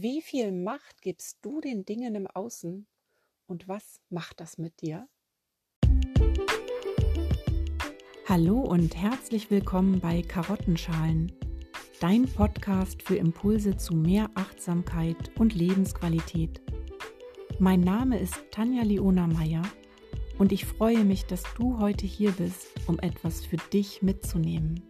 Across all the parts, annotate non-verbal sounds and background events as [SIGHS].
Wie viel Macht gibst du den Dingen im Außen und was macht das mit dir? Hallo und herzlich willkommen bei Karottenschalen, dein Podcast für Impulse zu mehr Achtsamkeit und Lebensqualität. Mein Name ist Tanja Leona Meyer und ich freue mich, dass du heute hier bist, um etwas für dich mitzunehmen.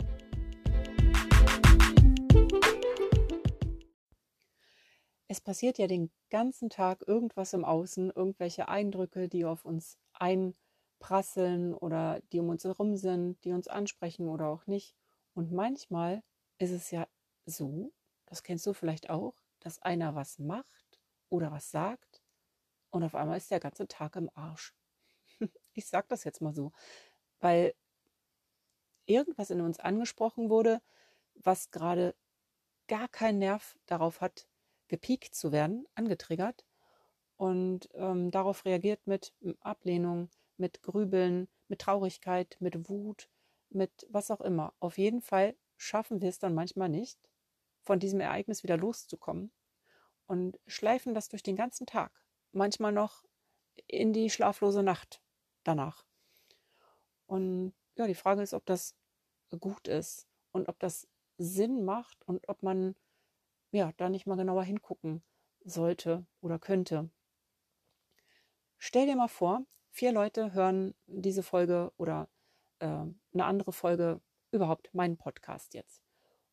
Es passiert ja den ganzen Tag irgendwas im Außen, irgendwelche Eindrücke, die auf uns einprasseln oder die um uns herum sind, die uns ansprechen oder auch nicht. Und manchmal ist es ja so, das kennst du vielleicht auch, dass einer was macht oder was sagt und auf einmal ist der ganze Tag im Arsch. [LAUGHS] Ich sage das jetzt mal so, weil irgendwas in uns angesprochen wurde, was gerade gar keinen Nerv darauf hat, gepiekt zu werden, angetriggert und ähm, darauf reagiert mit Ablehnung, mit Grübeln, mit Traurigkeit, mit Wut, mit was auch immer. Auf jeden Fall schaffen wir es dann manchmal nicht, von diesem Ereignis wieder loszukommen und schleifen das durch den ganzen Tag, manchmal noch in die schlaflose Nacht danach. Und ja, die Frage ist, ob das gut ist und ob das Sinn macht und ob man ja da nicht mal genauer hingucken sollte oder könnte. Stell dir mal vor, vier Leute hören diese Folge oder äh, eine andere Folge überhaupt meinen Podcast jetzt.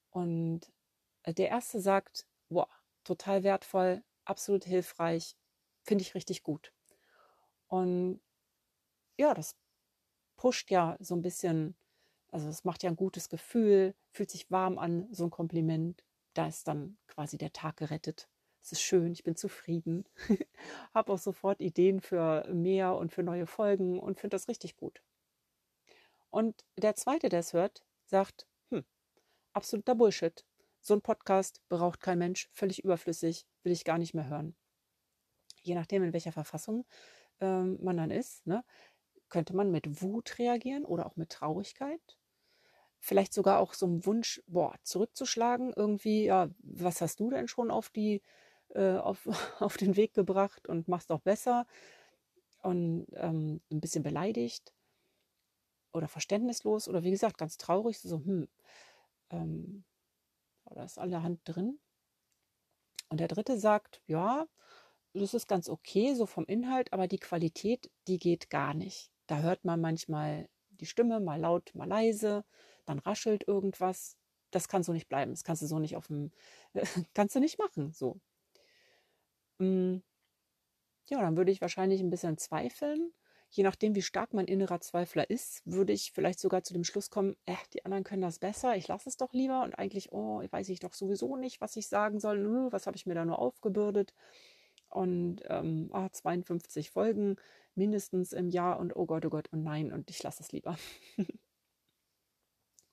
Und äh, der erste sagt, boah, total wertvoll, absolut hilfreich, finde ich richtig gut. Und ja, das pusht ja so ein bisschen, also es macht ja ein gutes Gefühl, fühlt sich warm an, so ein Kompliment. Da ist dann quasi der Tag gerettet. Es ist schön, ich bin zufrieden, [LAUGHS] habe auch sofort Ideen für mehr und für neue Folgen und finde das richtig gut. Und der zweite, der es hört, sagt, hm, absoluter Bullshit. So ein Podcast braucht kein Mensch, völlig überflüssig, will ich gar nicht mehr hören. Je nachdem, in welcher Verfassung ähm, man dann ist, ne, könnte man mit Wut reagieren oder auch mit Traurigkeit. Vielleicht sogar auch so einem Wunsch, boah, zurückzuschlagen, irgendwie, ja, was hast du denn schon auf die, äh, auf, [LAUGHS] auf den Weg gebracht und machst auch besser und ähm, ein bisschen beleidigt oder verständnislos oder wie gesagt, ganz traurig, so, hm, ähm, da ist allerhand drin. Und der dritte sagt, ja, das ist ganz okay, so vom Inhalt, aber die Qualität, die geht gar nicht. Da hört man manchmal die Stimme, mal laut, mal leise, dann raschelt irgendwas. Das kann so nicht bleiben. Das kannst du so nicht auf dem, [LAUGHS] kannst du nicht machen, so. Mm. Ja, dann würde ich wahrscheinlich ein bisschen zweifeln. Je nachdem, wie stark mein innerer Zweifler ist, würde ich vielleicht sogar zu dem Schluss kommen, äh, die anderen können das besser, ich lasse es doch lieber und eigentlich, oh, weiß ich doch sowieso nicht, was ich sagen soll, was habe ich mir da nur aufgebürdet. Und ähm, ah, 52 Folgen, mindestens im Jahr und oh Gott, oh Gott, und nein, und ich lasse es lieber. [LAUGHS]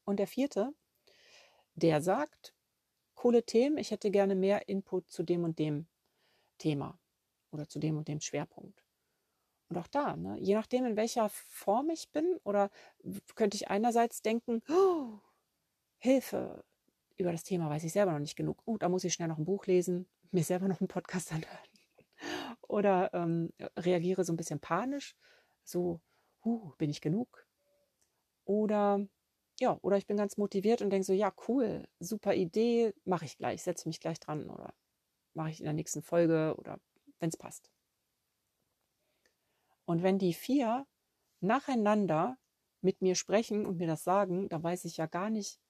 und der vierte, der sagt, coole Themen, ich hätte gerne mehr Input zu dem und dem Thema oder zu dem und dem Schwerpunkt. Und auch da, ne, je nachdem, in welcher Form ich bin, oder könnte ich einerseits denken, oh, Hilfe, über das Thema weiß ich selber noch nicht genug. Oh, da muss ich schnell noch ein Buch lesen, [LAUGHS] mir selber noch einen Podcast anhören [LAUGHS] oder ähm, reagiere so ein bisschen panisch, so, huh, bin ich genug? Oder ja, oder ich bin ganz motiviert und denke so, ja, cool, super Idee, mache ich gleich, setze mich gleich dran oder mache ich in der nächsten Folge oder wenn es passt. Und wenn die vier nacheinander mit mir sprechen und mir das sagen, dann weiß ich ja gar nicht,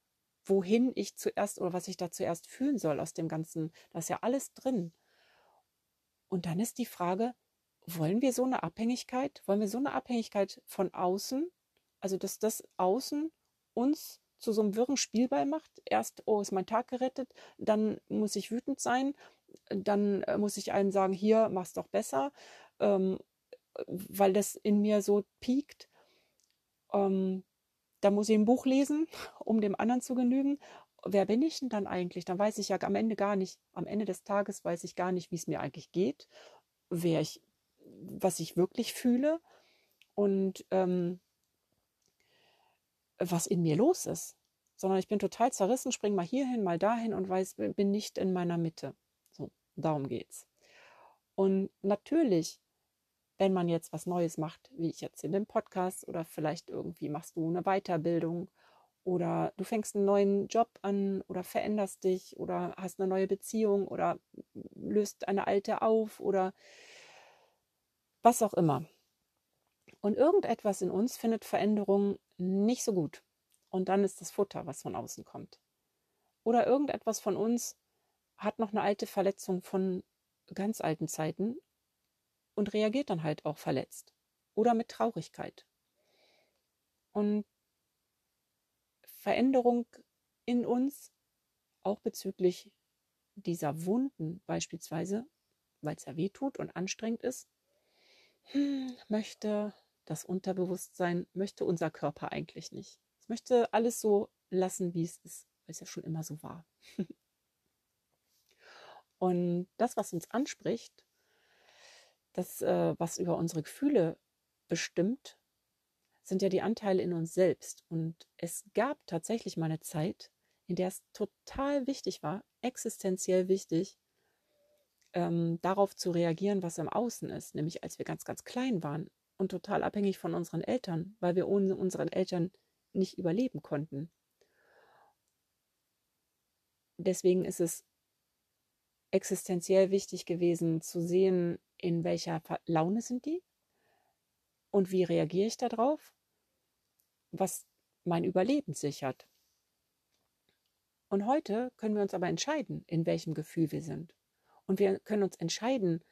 wohin ich zuerst oder was ich da zuerst fühlen soll aus dem Ganzen. Da ist ja alles drin. Und dann ist die Frage, wollen wir so eine Abhängigkeit? Wollen wir so eine Abhängigkeit von außen? Also, dass das Außen uns zu so einem wirren Spielball macht. Erst, oh, ist mein Tag gerettet, dann muss ich wütend sein, dann äh, muss ich einem sagen, hier, mach's doch besser, ähm, weil das in mir so piekt. Ähm, da muss ich ein Buch lesen, [LAUGHS] um dem anderen zu genügen wer bin ich denn dann eigentlich? Dann weiß ich ja am Ende gar nicht, am Ende des Tages weiß ich gar nicht, wie es mir eigentlich geht, wer ich, was ich wirklich fühle und ähm, was in mir los ist. Sondern ich bin total zerrissen, springe mal hierhin, mal dahin und weiß, bin nicht in meiner Mitte. So. Darum geht's. Und natürlich, wenn man jetzt was Neues macht, wie ich jetzt in dem Podcast oder vielleicht irgendwie machst du eine Weiterbildung oder du fängst einen neuen Job an oder veränderst dich oder hast eine neue Beziehung oder löst eine alte auf oder was auch immer. Und irgendetwas in uns findet Veränderung nicht so gut. Und dann ist das Futter, was von außen kommt. Oder irgendetwas von uns hat noch eine alte Verletzung von ganz alten Zeiten und reagiert dann halt auch verletzt oder mit Traurigkeit. Und Veränderung in uns, auch bezüglich dieser Wunden beispielsweise, weil es ja weh tut und anstrengend ist, hm, möchte das Unterbewusstsein, möchte unser Körper eigentlich nicht. Es möchte alles so lassen, wie es ist, weil es ja schon immer so war. [LAUGHS] und das, was uns anspricht, das, äh, was über unsere Gefühle bestimmt, sind ja die Anteile in uns selbst. Und es gab tatsächlich mal eine Zeit, in der es total wichtig war, existenziell wichtig, ähm, darauf zu reagieren, was im Außen ist, nämlich als wir ganz, ganz klein waren und total abhängig von unseren Eltern, weil wir ohne unseren Eltern nicht überleben konnten. Deswegen ist es existenziell wichtig gewesen zu sehen, in welcher Laune sind die, und wie reagiere ich darauf? Was mein Überleben sichert. Und heute können wir uns aber entscheiden, in welchem Gefühl wir sind. Und wir können uns entscheiden,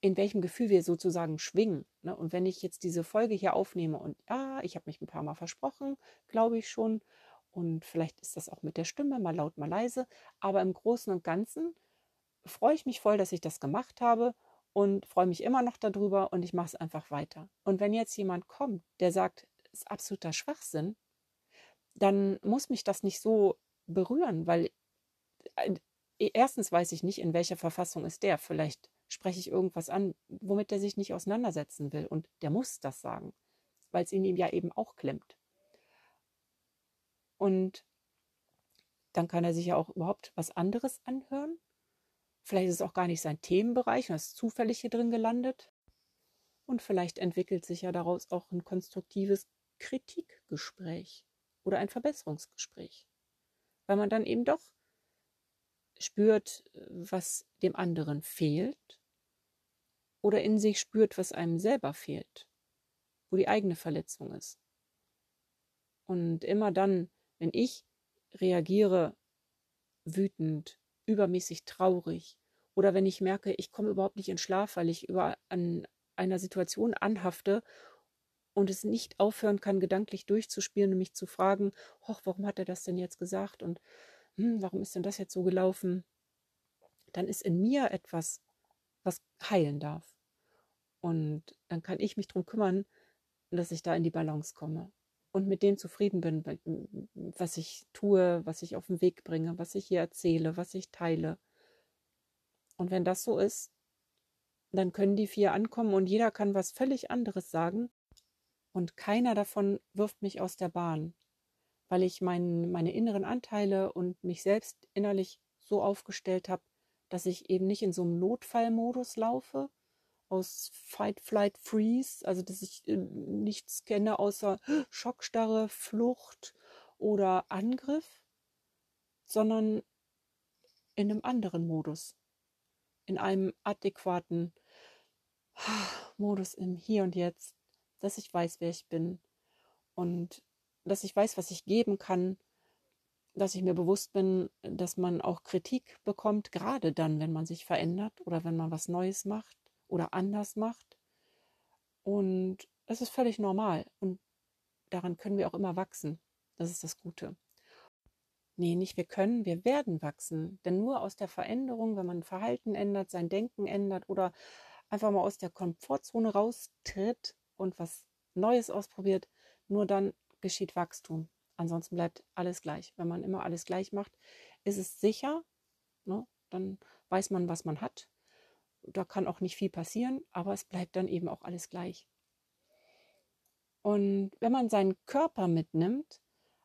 in welchem Gefühl wir sozusagen schwingen. Ne? Und wenn ich jetzt diese Folge hier aufnehme und ja, ich habe mich ein paar Mal versprochen, glaube ich schon. Und vielleicht ist das auch mit der Stimme, mal laut, mal leise. Aber im Großen und Ganzen freue ich mich voll, dass ich das gemacht habe und freue mich immer noch darüber und ich mache es einfach weiter. Und wenn jetzt jemand kommt, der sagt, es ist absoluter Schwachsinn, dann muss mich das nicht so berühren, weil äh, erstens weiß ich nicht, in welcher Verfassung ist der. Vielleicht spreche ich irgendwas an, womit er sich nicht auseinandersetzen will. Und der muss das sagen, weil es in ihm ja eben auch klemmt. Und dann kann er sich ja auch überhaupt was anderes anhören Vielleicht ist es auch gar nicht sein Themenbereich und ist zufällig hier drin gelandet. Und vielleicht entwickelt sich ja daraus auch ein konstruktives Kritikgespräch oder ein Verbesserungsgespräch. Weil man dann eben doch spürt, was dem anderen fehlt? Oder in sich spürt, was einem selber fehlt, wo die eigene Verletzung ist. Und immer dann, wenn ich reagiere wütend, übermäßig traurig oder wenn ich merke, ich komme überhaupt nicht in Schlaf, weil ich über an einer Situation anhafte und es nicht aufhören kann, gedanklich durchzuspielen und mich zu fragen, hoch, warum hat er das denn jetzt gesagt? Und hm, warum ist denn das jetzt so gelaufen? Dann ist in mir etwas, was heilen darf. Und dann kann ich mich darum kümmern, dass ich da in die Balance komme und mit dem zufrieden bin, was ich tue, was ich auf den Weg bringe, was ich hier erzähle, was ich teile. Und wenn das so ist, dann können die vier ankommen und jeder kann was völlig anderes sagen und keiner davon wirft mich aus der Bahn, weil ich mein, meine inneren Anteile und mich selbst innerlich so aufgestellt habe, dass ich eben nicht in so einem Notfallmodus laufe, aus Fight, Flight, Freeze, also dass ich äh, nichts kenne außer [GASPS] Schockstarre, Flucht oder Angriff, sondern in einem anderen Modus, in einem adäquaten [SIGHS] Modus im Hier und Jetzt, dass ich weiß, wer ich bin. Und dass ich weiß, was ich geben kann, dass ich mir bewusst bin, dass man auch Kritik bekommt, gerade dann, wenn man sich verändert oder wenn man was Neues macht oder anders macht. Und es ist völlig normal. Und daran können wir auch immer wachsen. Das ist das Gute. Nee, nicht wir können, wir werden wachsen. Denn nur aus der Veränderung, wenn man Verhalten ändert, sein Denken ändert oder einfach mal aus der Komfortzone raustritt und was Neues ausprobiert, nur dann geschieht Wachstum. Ansonsten bleibt alles gleich. Wenn man immer alles gleich macht, ist es sicher. Ne? Dann weiß man, was man hat da kann auch nicht viel passieren, aber es bleibt dann eben auch alles gleich. Und wenn man seinen Körper mitnimmt,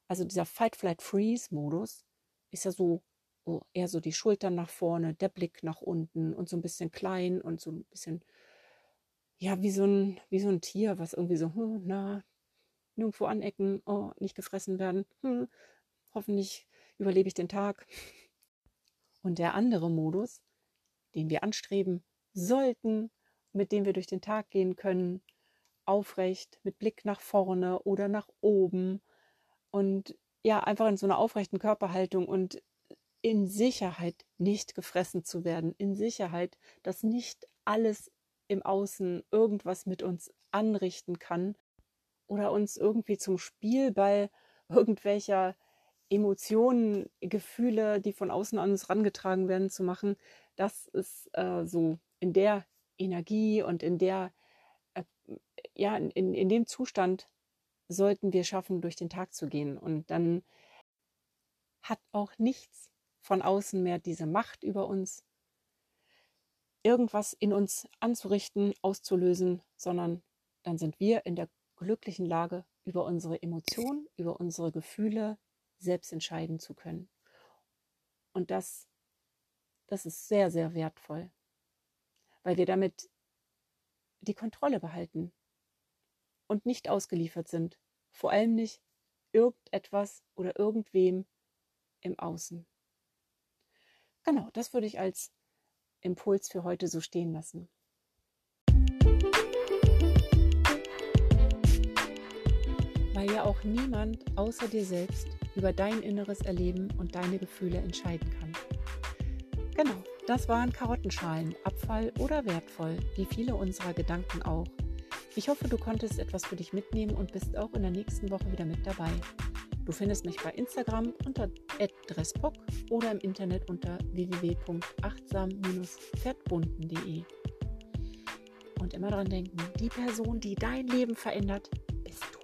also dieser Fight, Flight, Freeze-Modus, ist ja so oh, eher so die Schultern nach vorne, der Blick nach unten und so ein bisschen klein und so ein bisschen, ja, wie so ein, wie so ein Tier, was irgendwie so, hm, na, nirgendwo anecken, oh, nicht gefressen werden, hm, hoffentlich überlebe ich den Tag. Und der andere Modus, den wir anstreben sollten, mit dem wir durch den Tag gehen können, aufrecht, mit Blick nach vorne oder nach oben und ja, einfach in so einer aufrechten Körperhaltung und in Sicherheit nicht gefressen zu werden, in Sicherheit, dass nicht alles im Außen irgendwas mit uns anrichten kann oder uns irgendwie zum Spielball [LAUGHS] irgendwelcher Emotionen, Gefühle, die von außen an uns rangetragen werden, zu machen. Das ist äh, so in der Energie und in der, äh, ja, in, in dem Zustand sollten wir schaffen, durch den Tag zu gehen. Und dann hat auch nichts von außen mehr diese Macht über uns, irgendwas in uns anzurichten, auszulösen, sondern dann sind wir in der glücklichen Lage, über unsere Emotionen, über unsere Gefühle selbst entscheiden zu können. Und das, das ist sehr, sehr wertvoll, weil wir damit die Kontrolle behalten und nicht ausgeliefert sind, vor allem nicht irgendetwas oder irgendwem im Außen. Genau, das würde ich als Impuls für heute so stehen lassen. Weil ja auch niemand außer dir selbst über dein inneres Erleben und deine Gefühle entscheiden kann. Genau, das waren Karottenschalen, Abfall oder wertvoll, wie viele unserer Gedanken auch. Ich hoffe, du konntest etwas für dich mitnehmen und bist auch in der nächsten Woche wieder mit dabei. Du findest mich bei Instagram unter @dresspock oder im Internet unter www.achtsam-pferdbunden.de. Und immer daran denken, die Person, die dein Leben verändert, bist du.